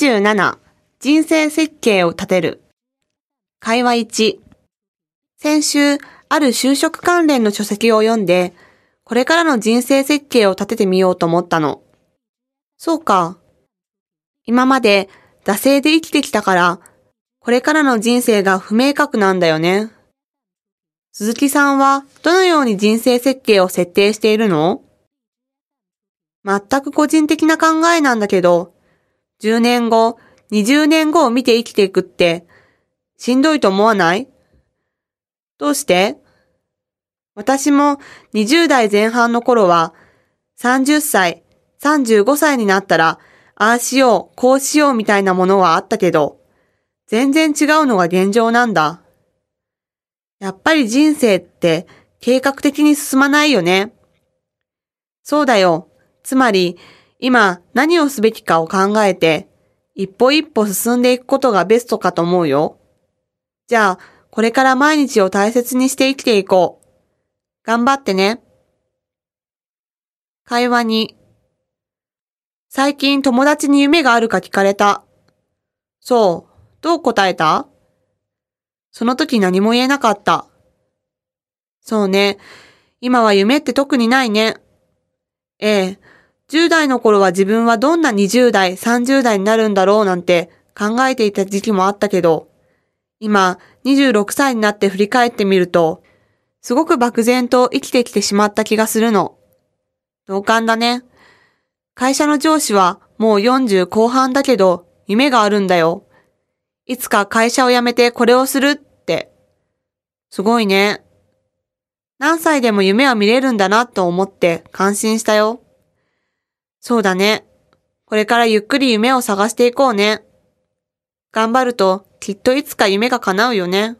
27人生設計を立てる会話1先週ある就職関連の書籍を読んでこれからの人生設計を立ててみようと思ったの。そうか。今まで惰性で生きてきたからこれからの人生が不明確なんだよね。鈴木さんはどのように人生設計を設定しているの？全く個人的な考えなんだけど、10年後、20年後を見て生きていくって、しんどいと思わない？どうして？私も20代前半の頃は、30歳、35歳になったら、ああしよう、こうしようみたいなものはあったけど、全然違うのが現状なんだ。やっぱり人生って計画的に進まないよね。そうだよ。つまり、今何をすべきかを考えて、一歩一歩進んでいくことがベストかと思うよ。じゃあ、これから毎日を大切にして生きていこう。頑張ってね。会話に。最近友達に夢があるか聞かれた。そう。どう答えた？その時何も言えなかった。そうね。今は夢って特にないね。ええ。10代の頃は自分はどんな20代、30代になるんだろうなんて考えていた時期もあったけど、今26歳になって振り返ってみると、すごく漠然と生きてきてしまった気がするの。同感だね。会社の上司はもう40後半だけど、夢があるんだよ。いつか会社を辞めてこれをするって。すごいね。何歳でも夢は見れるんだなと思って感心したよ。そうだね。これからゆっくり夢を探していこうね。頑張るときっといつか夢が叶うよね。